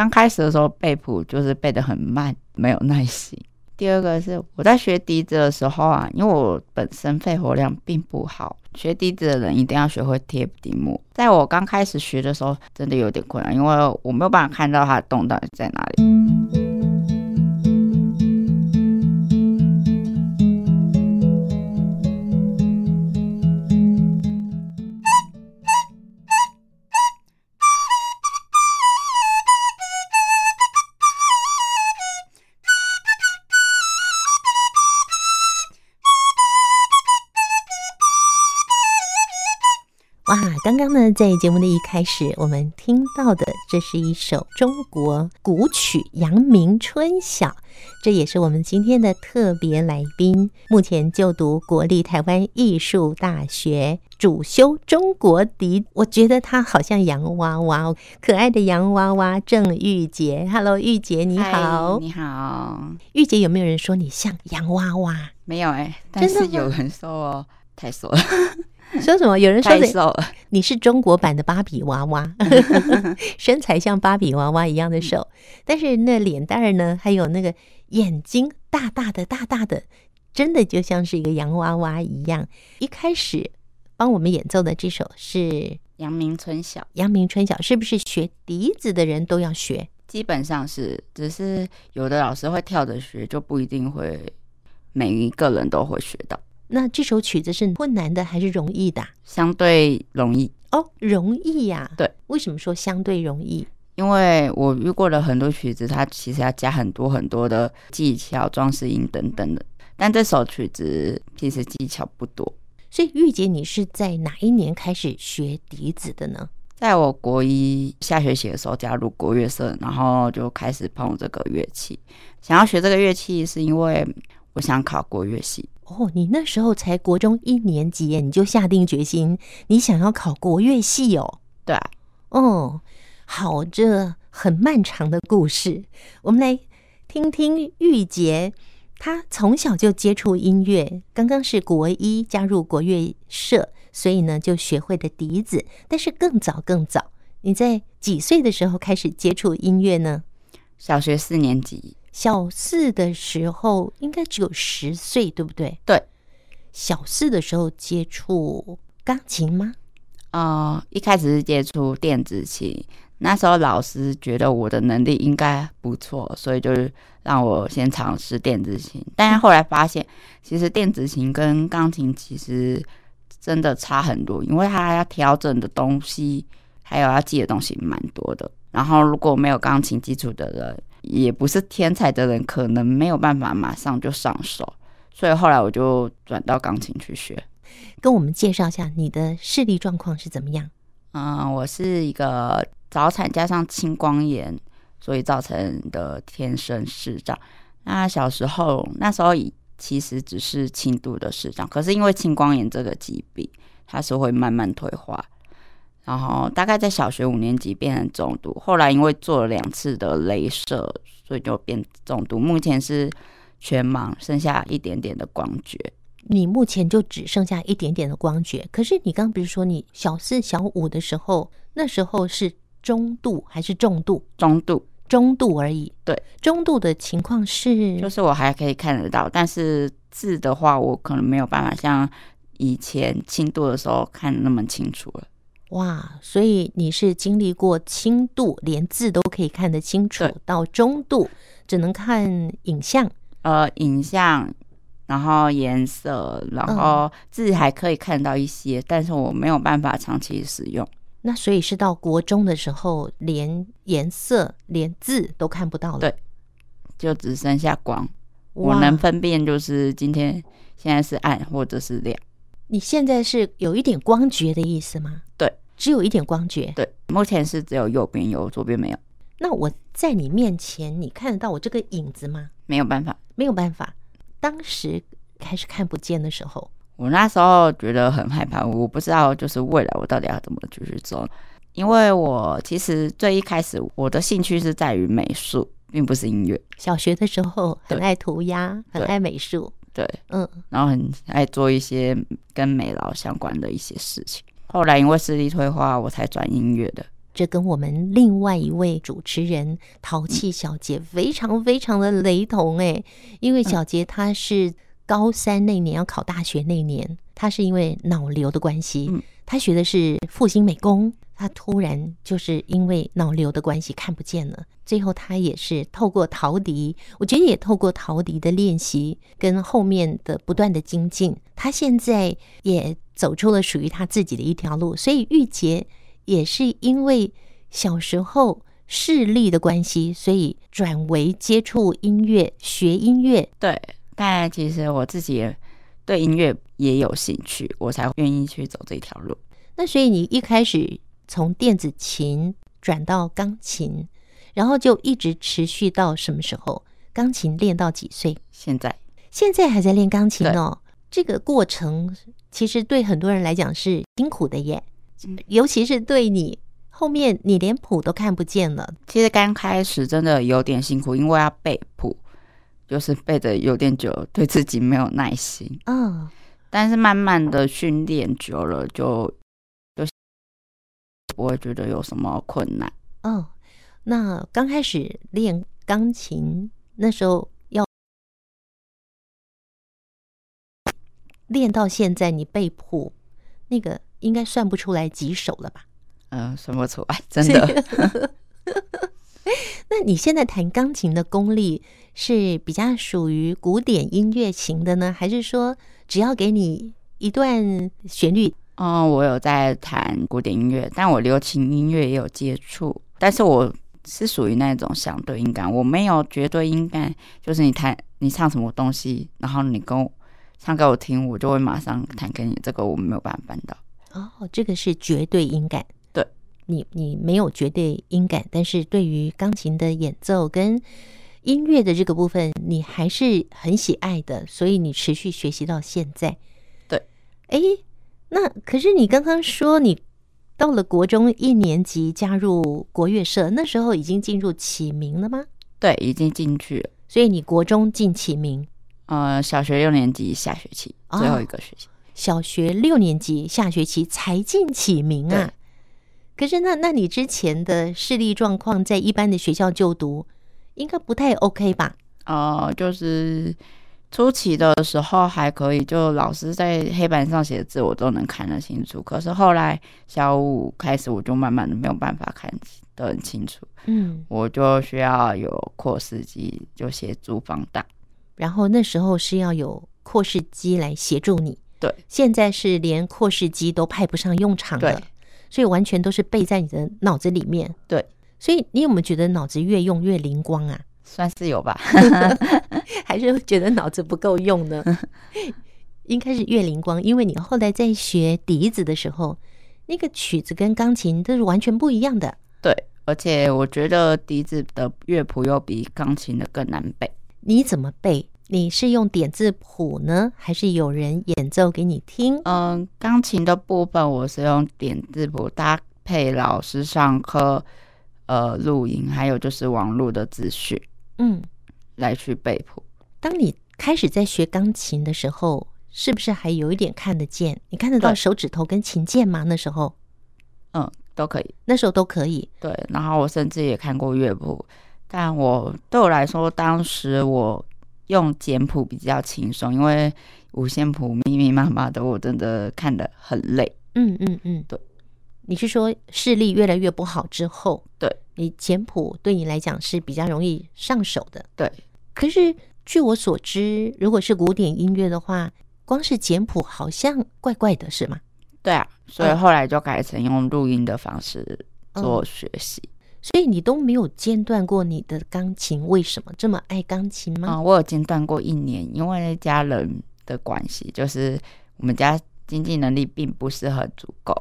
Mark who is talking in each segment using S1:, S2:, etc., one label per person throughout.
S1: 刚开始的时候背谱就是背得很慢，没有耐心。第二个是我在学笛子的时候啊，因为我本身肺活量并不好，学笛子的人一定要学会贴笛膜。在我刚开始学的时候，真的有点困难，因为我没有办法看到它的洞到底在哪里。
S2: 哇，刚刚呢，在节目的一开始，我们听到的这是一首中国古曲《阳明春晓》，这也是我们今天的特别来宾，目前就读国立台湾艺术大学，主修中国笛。我觉得他好像洋娃娃，可爱的洋娃娃郑玉洁。Hello，玉洁你好，
S1: 你好，
S2: 玉洁有没有人说你像洋娃娃？
S1: 没有哎、欸，但是 有人说哦，太瘦了。
S2: 说什么？有人说
S1: 你瘦了，
S2: 你是中国版的芭比娃娃，身材像芭比娃娃一样的瘦，但是那脸蛋儿呢？还有那个眼睛大大的、大大的，真的就像是一个洋娃娃一样。一开始帮我们演奏的这首是《
S1: 阳明春晓》，
S2: 阳明春晓是不是学笛子的人都要学？
S1: 基本上是，只是有的老师会跳着学，就不一定会每一个人都会学到。
S2: 那这首曲子是困难的还是容易的？
S1: 相对容易
S2: 哦，容易呀、啊。
S1: 对，
S2: 为什么说相对容易？
S1: 因为我遇过了很多曲子，它其实要加很多很多的技巧、装饰音等等的。但这首曲子其实技巧不多。
S2: 所以玉姐，你是在哪一年开始学笛子的呢？
S1: 在我国一下学期的时候加入国乐社，然后就开始碰这个乐器。想要学这个乐器，是因为我想考国乐系。
S2: 哦，你那时候才国中一年级，你就下定决心，你想要考国乐系哦？
S1: 对啊，
S2: 哦，好，这很漫长的故事，我们来听听玉洁，她从小就接触音乐，刚刚是国一加入国乐社，所以呢就学会的笛子。但是更早更早，你在几岁的时候开始接触音乐呢？
S1: 小学四年级。
S2: 小四的时候应该只有十岁，对不对？
S1: 对，
S2: 小四的时候接触钢琴吗？
S1: 啊、呃，一开始是接触电子琴，那时候老师觉得我的能力应该不错，所以就是让我先尝试电子琴。但是后来发现，其实电子琴跟钢琴其实真的差很多，因为它要调整的东西还有要记的东西蛮多的。然后如果没有钢琴基础的人，也不是天才的人，可能没有办法马上就上手，所以后来我就转到钢琴去学。
S2: 跟我们介绍一下你的视力状况是怎么样？
S1: 嗯，我是一个早产加上青光眼，所以造成的天生视障。那小时候那时候其实只是轻度的视障，可是因为青光眼这个疾病，它是会慢慢退化。然后大概在小学五年级变成中度，后来因为做了两次的镭射，所以就变中度。目前是全盲，剩下一点点的光觉。
S2: 你目前就只剩下一点点的光觉，可是你刚刚比如说你小四、小五的时候，那时候是中度还是重度？
S1: 中度，
S2: 中度而已。
S1: 对，
S2: 中度的情况是，
S1: 就是我还可以看得到，但是字的话，我可能没有办法像以前轻度的时候看那么清楚了。
S2: 哇，所以你是经历过轻度，连字都可以看得清楚，到中度只能看影像，
S1: 呃，影像，然后颜色，然后字还可以看到一些，嗯，但是我没有办法长期使用。
S2: 那所以是到国中的时候，连颜色、连字都看不到了，
S1: 对，就只剩下光，我能分辨就是今天现在是暗或者是亮。
S2: 你现在是有一点光觉的意思吗？
S1: 对。
S2: 只有一点光觉，
S1: 对，目前是只有右边有，左边没有。
S2: 那我在你面前，你看得到我这个影子吗？
S1: 没有办法，
S2: 没有办法。当时开始看不见的时候，
S1: 我那时候觉得很害怕，我不知道就是未来我到底要怎么继续走。因为我其实最一开始我的兴趣是在于美术，并不是音乐。
S2: 小学的时候很爱涂鸦，很爱美术，
S1: 对，嗯，然后很爱做一些跟美劳相关的一些事情。后来因为视力退化，我才转音乐的。
S2: 这跟我们另外一位主持人淘气小杰非常非常的雷同诶，因为小杰他是高三那年要考大学那年，他是因为脑瘤的关系，他学的是复兴美工，他突然就是因为脑瘤的关系看不见了，最后他也是透过陶笛，我觉得也透过陶笛的练习跟后面的不断的精进，他现在也走出了属于他自己的一条路，所以玉洁。也是因为小时候视力的关系，所以转为接触音乐、学音乐。
S1: 对，但其实我自己对音乐也有兴趣，我才愿意去走这条路。
S2: 那所以你一开始从电子琴转到钢琴，然后就一直持续到什么时候？钢琴练到几岁？
S1: 现在，
S2: 现在还在练钢琴哦。这个过程其实对很多人来讲是辛苦的耶。尤其是对你后面，你连谱都看不见了。
S1: 其实刚开始真的有点辛苦，因为要背谱，就是背的有点久，对自己没有耐心。
S2: 嗯，
S1: 但是慢慢的训练久了就，就就不会觉得有什么困难。
S2: 嗯，那刚开始练钢琴那时候要练到现在，你背谱那个。应该算不出来几首了吧？
S1: 嗯，算不出来，真的。
S2: 那你现在弹钢琴的功力是比较属于古典音乐型的呢，还是说只要给你一段旋律？
S1: 嗯，我有在弹古典音乐，但我流行音乐也有接触，但是我是属于那种相对音感，我没有绝对音感，就是你弹你唱什么东西，然后你跟我唱给我听，我就会马上弹给你，这个我没有办法办到。
S2: 哦，这个是绝对音感。
S1: 对，
S2: 你你没有绝对音感，但是对于钢琴的演奏跟音乐的这个部分，你还是很喜爱的，所以你持续学习到现在。
S1: 对，
S2: 哎，那可是你刚刚说你到了国中一年级加入国乐社，那时候已经进入启明了吗？
S1: 对，已经进去了。
S2: 所以你国中进启明？
S1: 呃，小学六年级下学期最后一个学期。哦
S2: 小学六年级下学期才进启明啊，可是那那你之前的视力状况在一般的学校就读，应该不太 OK 吧？
S1: 哦，就是初期的时候还可以，就老师在黑板上写的字我都能看得清楚。可是后来小五开始，我就慢慢的没有办法看得很清楚。
S2: 嗯，我
S1: 就需要有扩视机就协助放大，
S2: 然后那时候是要有扩视机来协助你。
S1: 对，
S2: 现在是连扩视机都派不上用场了，所以完全都是背在你的脑子里面。
S1: 对，
S2: 所以你有没有觉得脑子越用越灵光啊？
S1: 算是有吧，
S2: 还是觉得脑子不够用呢？应该是越灵光，因为你后来在学笛子的时候，那个曲子跟钢琴都是完全不一样的。
S1: 对，而且我觉得笛子的乐谱又比钢琴的更难背。
S2: 你怎么背？你是用点字谱呢，还是有人演奏给你听？
S1: 嗯，钢琴的部分我是用点字谱搭配老师上课呃录音，还有就是网络的资讯，
S2: 嗯，
S1: 来去背谱。
S2: 当你开始在学钢琴的时候，是不是还有一点看得见？你看得到手指头跟琴键吗？那时候，
S1: 嗯，都可以，
S2: 那时候都可以。
S1: 对，然后我甚至也看过乐谱，但我对我来说，当时我。用简谱比较轻松，因为五线谱密密麻麻的，我真的看得很累。
S2: 嗯嗯嗯，对。你是说视力越来越不好之后，
S1: 对
S2: 你简谱对你来讲是比较容易上手的？
S1: 对。
S2: 可是据我所知，如果是古典音乐的话，光是简谱好像怪怪的，是吗？
S1: 对啊，所以后来就改成用录音的方式做学习。嗯
S2: 所以你都没有间断过你的钢琴，为什么这么爱钢琴吗？
S1: 啊、嗯，我有间断过一年，因为家人的关系，就是我们家经济能力并不是很足够。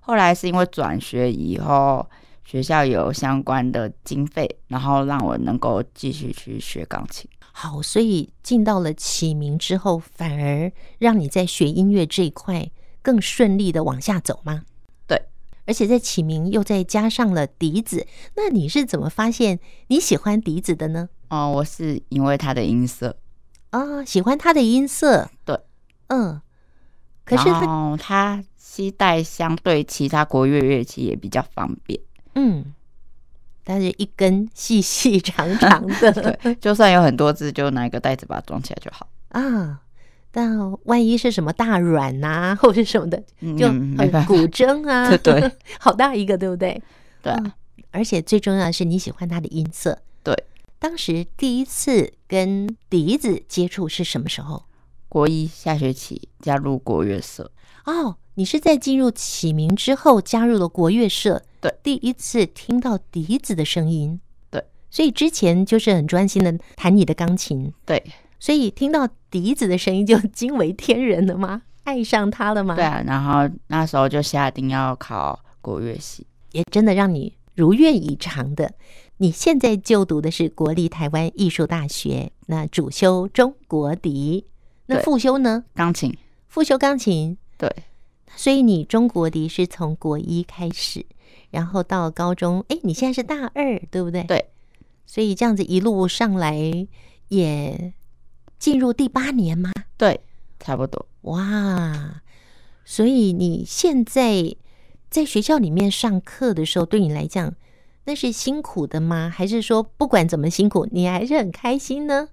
S1: 后来是因为转学以后，学校有相关的经费，然后让我能够继续去学钢琴。
S2: 好，所以进到了启明之后，反而让你在学音乐这一块更顺利的往下走吗？而且在起名又再加上了笛子，那你是怎么发现你喜欢笛子的呢？
S1: 哦，我是因为它的音色
S2: 啊、哦，喜欢它的音色。
S1: 对，
S2: 嗯。可是
S1: 它携带相对其他国乐乐器也比较方便。
S2: 嗯，但是一根细细长长的，
S1: 对，就算有很多只，就拿一个袋子把它装起来就好
S2: 啊。但万一是什么大软呐、啊，或者什么的，就很古筝啊，
S1: 对 对，
S2: 好大一个，对不对？
S1: 对、啊
S2: 嗯，而且最重要的是你喜欢它的音色。
S1: 对，
S2: 当时第一次跟笛子接触是什么时候？
S1: 国一下学期加入国乐社。
S2: 哦，你是在进入启明之后加入了国乐社？
S1: 对，
S2: 第一次听到笛子的声音。
S1: 对，
S2: 所以之前就是很专心的弹你的钢琴。
S1: 对。
S2: 所以听到笛子的声音就 惊为天人了吗？爱上它了吗？
S1: 对啊，然后那时候就下定要考国乐系，
S2: 也真的让你如愿以偿的。你现在就读的是国立台湾艺术大学，那主修中国笛，那副修呢？
S1: 钢琴，
S2: 副修钢琴。
S1: 对，
S2: 所以你中国笛是从国一开始，然后到高中，哎，你现在是大二，对不对？
S1: 对，
S2: 所以这样子一路上来也。进入第八年吗？
S1: 对，差不多。
S2: 哇，所以你现在在学校里面上课的时候，对你来讲那是辛苦的吗？还是说不管怎么辛苦，你还是很开心呢？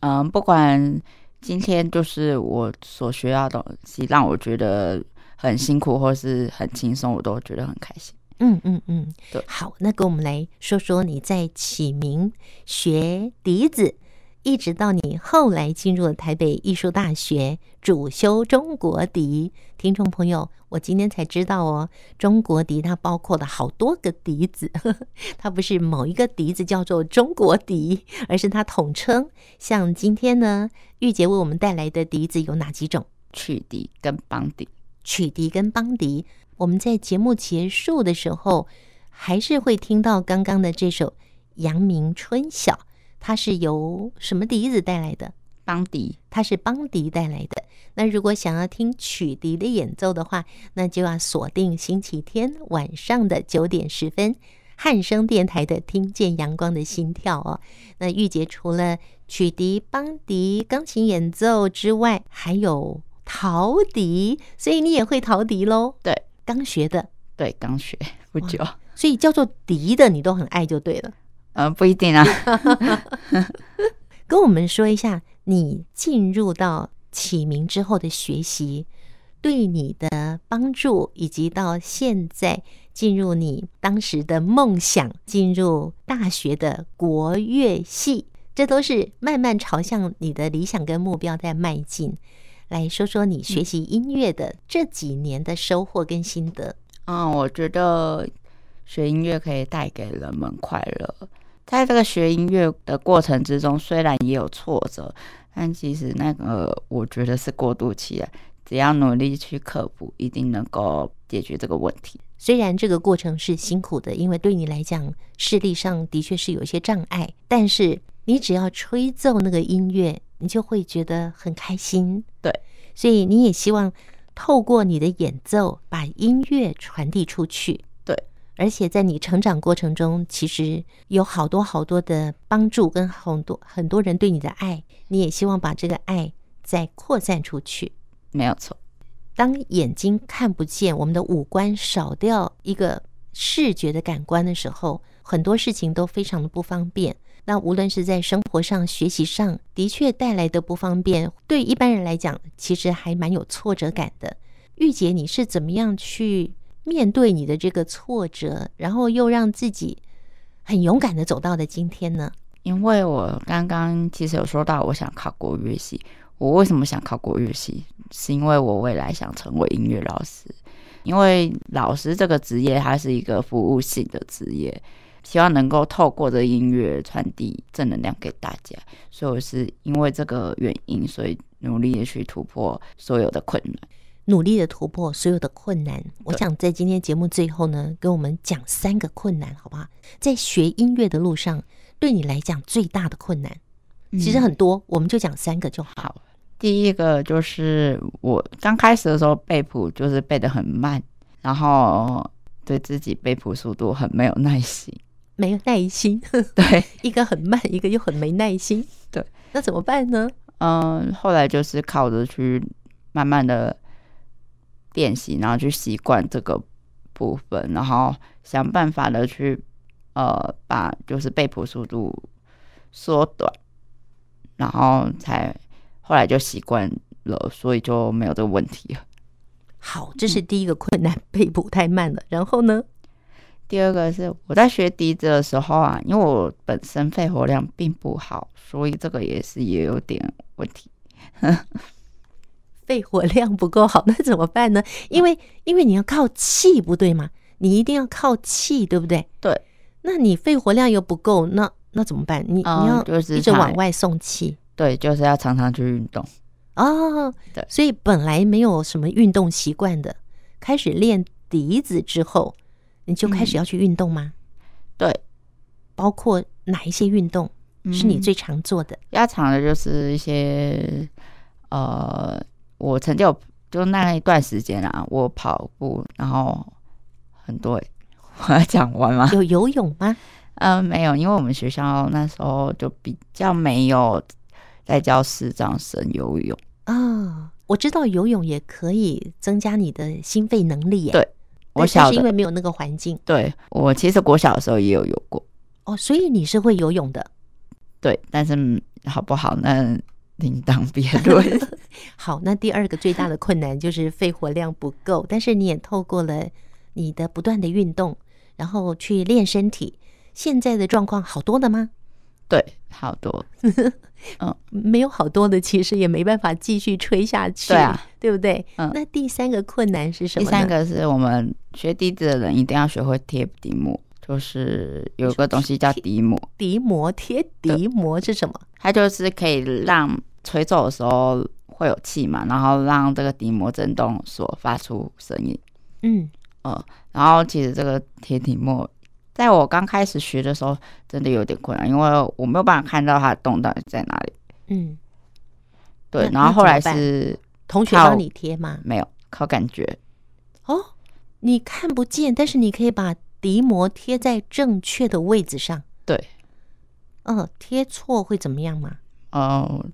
S1: 嗯，不管今天就是我所学到的东西让我觉得很辛苦，或是很轻松，我都觉得很开心。
S2: 嗯嗯嗯，
S1: 对。
S2: 好，那跟我们来说说你在启明学笛子。一直到你后来进入了台北艺术大学，主修中国笛。听众朋友，我今天才知道哦，中国笛它包括了好多个笛子，呵呵，它不是某一个笛子叫做中国笛，而是它统称。像今天呢，玉洁为我们带来的笛子有哪几种？
S1: 曲笛跟邦笛。
S2: 曲笛跟邦笛，我们在节目结束的时候，还是会听到刚刚的这首《阳明春晓》。它是由什么笛子带来的？
S1: 邦笛，
S2: 它是邦笛带来的。那如果想要听曲笛的演奏的话，那就要锁定星期天晚上的九点十分，汉声电台的《听见阳光的心跳》哦。那玉洁除了曲笛、邦笛、钢琴演奏之外，还有陶笛，所以你也会陶笛喽？
S1: 对，
S2: 刚学的，
S1: 对，刚学不久，
S2: 所以叫做笛的你都很爱就对了。
S1: 呃，不一定啊。
S2: 跟我们说一下，你进入到启明之后的学习，对你的帮助，以及到现在进入你当时的梦想，进入大学的国乐系，这都是慢慢朝向你的理想跟目标在迈进。来说说你学习音乐的这几年的收获跟心得。
S1: 嗯，我觉得学音乐可以带给人们快乐。在这个学音乐的过程之中，虽然也有挫折，但其实那个我觉得是过渡期了。只要努力去克服，一定能够解决这个问题。
S2: 虽然这个过程是辛苦的，因为对你来讲视力上的确是有一些障碍，但是你只要吹奏那个音乐，你就会觉得很开心。
S1: 对，
S2: 所以你也希望透过你的演奏，把音乐传递出去。而且在你成长过程中，其实有好多好多的帮助，跟很多很多人对你的爱，你也希望把这个爱再扩散出去。
S1: 没有错。
S2: 当眼睛看不见，我们的五官少掉一个视觉的感官的时候，很多事情都非常的不方便。那无论是在生活上、学习上，的确带来的不方便，对一般人来讲，其实还蛮有挫折感的。玉姐，你是怎么样去面对你的这个挫折，然后又让自己很勇敢的走到了今天呢？
S1: 因为我刚刚其实有说到，我想考国乐系。我为什么想考国乐系？是因为我未来想成为音乐老师。因为老师这个职业，它是一个服务性的职业，希望能够透过这音乐传递正能量给大家。所以我是因为这个原因，所以努力的去突破所有的困难。
S2: 努力的突破所有的困难。我想在今天节目最后呢，跟我们讲三个困难，好不好？在学音乐的路上，对你来讲最大的困难，其实很多，嗯、我们就讲三个就好。
S1: 第一个就是我刚开始的时候背谱就是背的很慢，然后对自己背谱速度很没有耐心，
S2: 没有耐心。
S1: 对，
S2: 一个很慢，一个又很没耐心。
S1: 对，
S2: 那怎么办呢？
S1: 嗯，后来就是靠着去慢慢的。练习，然后去习惯这个部分，然后想办法的去呃把就是背谱速度缩短，然后才后来就习惯了，所以就没有这个问题了。
S2: 好，这是第一个困难，背谱太慢了。然后呢？
S1: 第二个是我在学笛子的时候啊，因为我本身肺活量并不好，所以这个也是也有点问题。
S2: 肺活量不够好，那怎么办呢？因为因为你要靠气，不对吗？你一定要靠气，对不对？
S1: 对。
S2: 那你肺活量又不够，那那怎么办？你、嗯、你要一直往外送气。
S1: 对，就是要常常去运动。
S2: 哦，对。所以本来没有什么运动习惯的，开始练笛子之后。你就开始要去运动吗？
S1: 嗯、对，
S2: 包括哪一些运动是你最常做的？
S1: 较、嗯、常的就是一些呃，我曾经有就那一段时间啊，我跑步，然后很多，我要讲完吗？
S2: 有游泳吗？
S1: 嗯、呃，没有，因为我们学校那时候就比较没有在教视障生游泳
S2: 啊、哦。我知道游泳也可以增加你的心肺能力耶。
S1: 对。我小
S2: 是因为没有那个环境。
S1: 对，我其实国小的时候也有游过
S2: 哦，所以你是会游泳的。
S1: 对，但是好不好那另当别论。
S2: 好，那第二个最大的困难就是肺活量不够，但是你也透过了你的不断的运动，然后去练身体，现在的状况好多了吗？
S1: 对，好多。
S2: 嗯，没有好多的，其实也没办法继续吹下去，
S1: 对啊，
S2: 对不对？嗯，那第三个困难是什么？
S1: 第三个是我们学笛子的人一定要学会贴笛膜，就是有个东西叫笛膜。
S2: 笛膜贴笛膜是什么？
S1: 它就是可以让吹奏的时候会有气嘛，然后让这个笛膜震动所发出声音。
S2: 嗯
S1: 呃，然后其实这个贴底膜。在我刚开始学的时候，真的有点困难，因为我没有办法看到它的洞到底在哪里。
S2: 嗯，
S1: 对。然后后来是
S2: 同学帮你贴吗？
S1: 没有，靠感觉。
S2: 哦，你看不见，但是你可以把笛膜贴在正确的位置上。
S1: 对。
S2: 嗯，贴错会怎么样吗？
S1: 哦，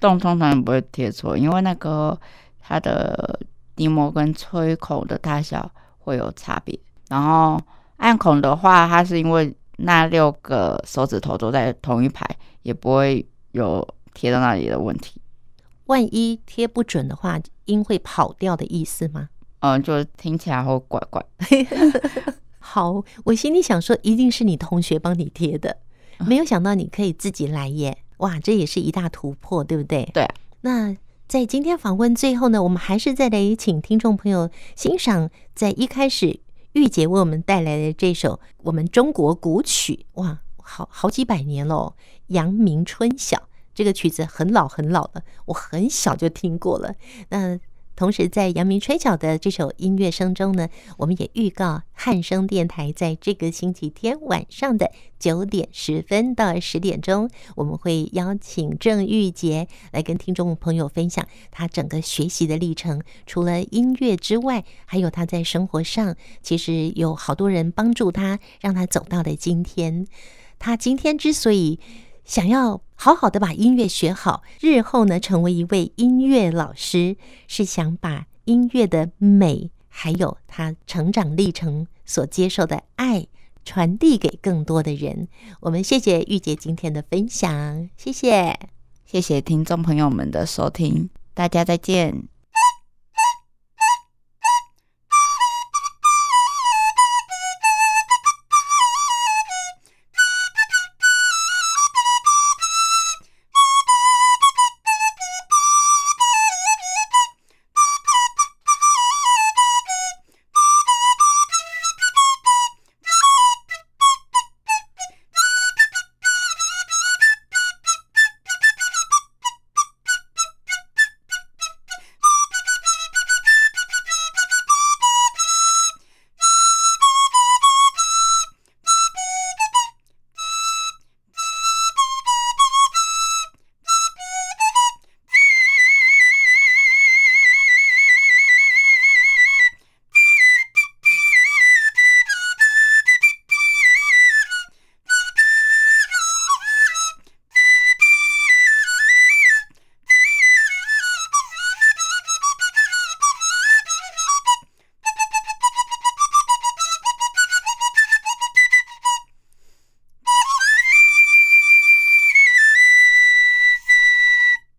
S1: 洞通常不会贴错，因为那个它的笛膜跟吹孔的大小会有差别，然后。按孔的话，它是因为那六个手指头都在同一排，也不会有贴到那里的问题。
S2: 万一贴不准的话，音会跑掉的意思吗？
S1: 嗯，就听起来会怪怪。
S2: 好，我心里想说，一定是你同学帮你贴的，没有想到你可以自己来耶！哇，这也是一大突破，对不对？
S1: 对啊。
S2: 那在今天访问最后呢，我们还是再来请听众朋友欣赏，在一开始。玉姐为我们带来的这首我们中国古曲，哇，好好几百年喽，《阳明春晓》这个曲子很老很老了，我很小就听过了。那同时在《阳明春晓》的这首音乐声中呢，我们也预告汉声电台在这个星期天晚上的九点十分到十点钟，我们会邀请郑玉洁来跟听众朋友分享他整个学习的历程。除了音乐之外，还有他在生活上，其实有好多人帮助他，让他走到了今天。他今天之所以想要好好的把音乐学好，日后呢成为一位音乐老师，是想把音乐的美，还有他成长历程所接受的爱，传递给更多的人。我们谢谢玉洁今天的分享，谢谢，
S1: 谢谢听众朋友们的收听，大家再见。